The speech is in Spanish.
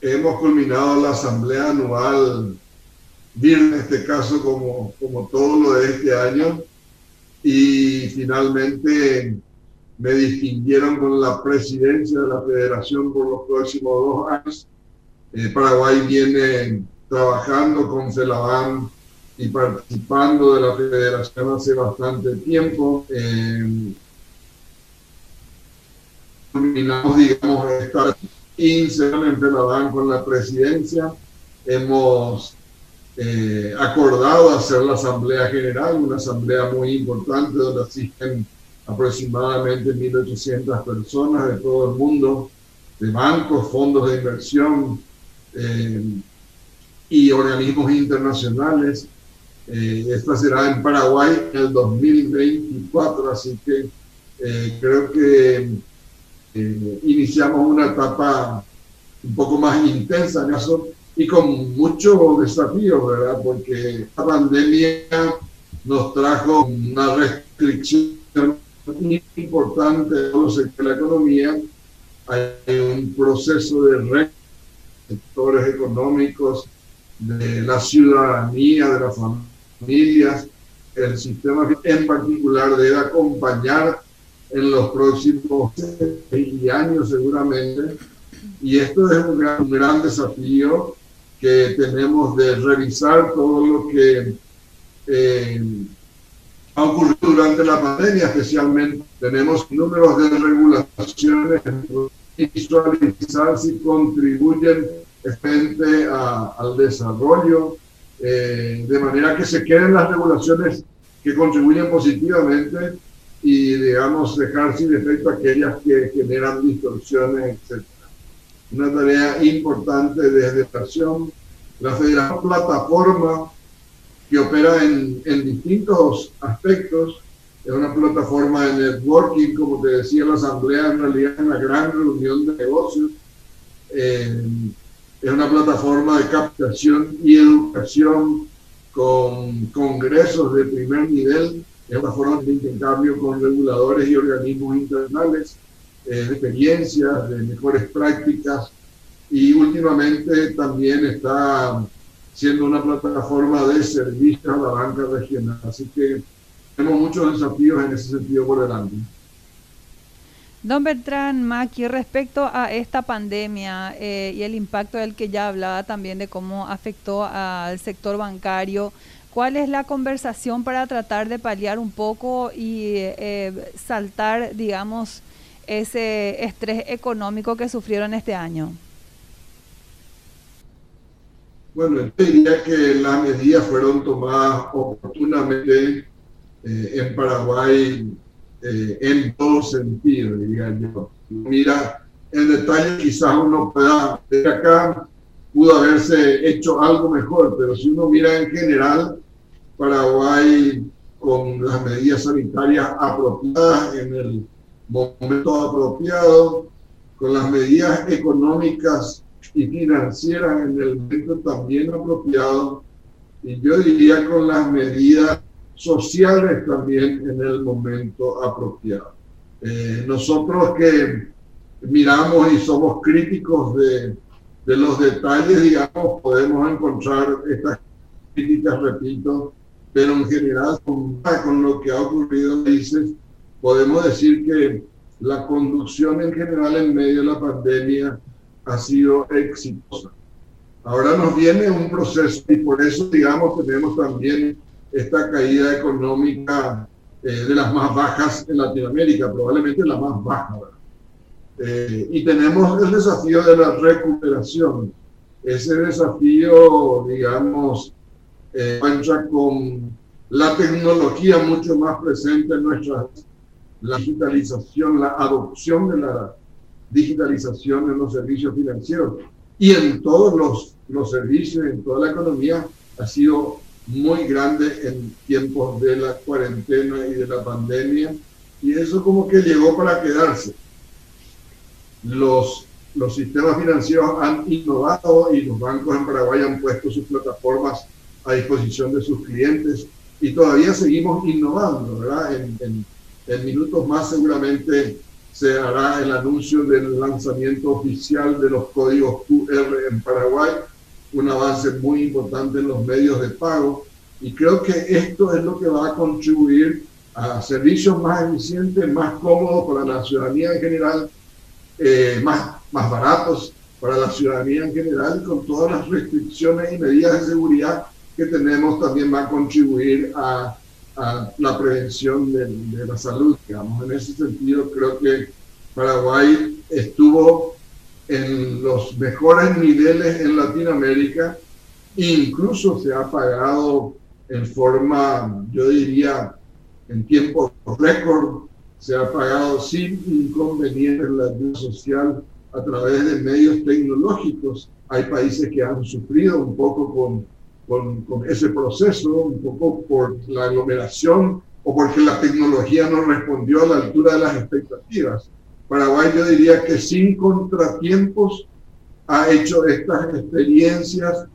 hemos culminado la asamblea anual, en este caso como, como todo lo de este año, y finalmente me distinguieron con la presidencia de la federación por los próximos dos años. Eh, Paraguay viene trabajando con CELABAN y participando de la federación hace bastante tiempo. Eh, terminamos, digamos, esta 15 en CELABAN con la presidencia. Hemos eh, acordado hacer la Asamblea General, una asamblea muy importante donde asisten aproximadamente 1.800 personas de todo el mundo, de bancos, fondos de inversión eh, y organismos internacionales. Eh, esta será en Paraguay en el 2024, así que eh, creo que iniciamos una etapa un poco más intensa en eso y con muchos desafíos, ¿verdad? Porque la pandemia nos trajo una restricción importante de la economía. Hay un proceso de sectores económicos, de la ciudadanía, de las familias. El sistema en particular debe acompañar en los próximos años seguramente. Y esto es un gran, un gran desafío que tenemos de revisar todo lo que eh, ha ocurrido durante la pandemia, especialmente tenemos números de regulaciones visualizar si contribuyen frente al desarrollo, eh, de manera que se queden las regulaciones que contribuyen positivamente y, digamos, dejar sin efecto aquellas que generan distorsiones, etc. Una tarea importante de educación. La Federación Plataforma que opera en, en distintos aspectos. Es una plataforma de networking, como te decía, la asamblea en realidad es una gran reunión de negocios. Eh, es una plataforma de captación y educación con congresos de primer nivel. Una forma de intercambio con reguladores y organismos internacionales, eh, de experiencias, de mejores prácticas. Y últimamente también está siendo una plataforma de servicio a la banca regional. Así que tenemos muchos desafíos en ese sentido por delante. Don Bertrán Maki, respecto a esta pandemia eh, y el impacto del que ya hablaba también de cómo afectó al sector bancario, ¿cuál es la conversación para tratar de paliar un poco y eh, saltar, digamos, ese estrés económico que sufrieron este año? Bueno, yo diría que las medidas fueron tomadas oportunamente eh, en Paraguay eh, en todo sentido, diría yo. Mira, en detalle quizás uno pueda, de acá pudo haberse hecho algo mejor, pero si uno mira en general, Paraguay con las medidas sanitarias apropiadas en el momento apropiado, con las medidas económicas y financiera en el momento también apropiado y yo diría con las medidas sociales también en el momento apropiado. Eh, nosotros que miramos y somos críticos de, de, los detalles, digamos, podemos encontrar estas críticas, repito, pero en general con, lo que ha ocurrido, dices, podemos decir que la conducción en general en medio de la pandemia ha sido exitosa. Ahora nos viene un proceso y por eso, digamos, tenemos también esta caída económica eh, de las más bajas en Latinoamérica, probablemente la más baja. Eh, y tenemos el desafío de la recuperación. Ese desafío, digamos, eh, con la tecnología mucho más presente en nuestra la digitalización, la adopción de la digitalización en los servicios financieros y en todos los, los servicios, en toda la economía, ha sido muy grande en tiempos de la cuarentena y de la pandemia. Y eso como que llegó para quedarse. Los, los sistemas financieros han innovado y los bancos en Paraguay han puesto sus plataformas a disposición de sus clientes y todavía seguimos innovando, ¿verdad? En, en, en minutos más seguramente se hará el anuncio del lanzamiento oficial de los códigos QR en Paraguay, un avance muy importante en los medios de pago. Y creo que esto es lo que va a contribuir a servicios más eficientes, más cómodos para la ciudadanía en general, eh, más, más baratos para la ciudadanía en general, y con todas las restricciones y medidas de seguridad que tenemos, también va a contribuir a, a la prevención de, de, la salud. Digamos. En ese sentido, creo que Paraguay estuvo en los mejores niveles en Latinoamérica, incluso se ha pagado en forma, yo diría, en tiempo récord, se ha pagado sin inconvenientes la ayuda social a través de medios tecnológicos. Hay países que han sufrido un poco con, con, con, ese proceso, un poco por la aglomeración o porque la tecnología no respondió a la altura de las expectativas. Paraguay yo diría que sin contratiempos ha hecho estas experiencias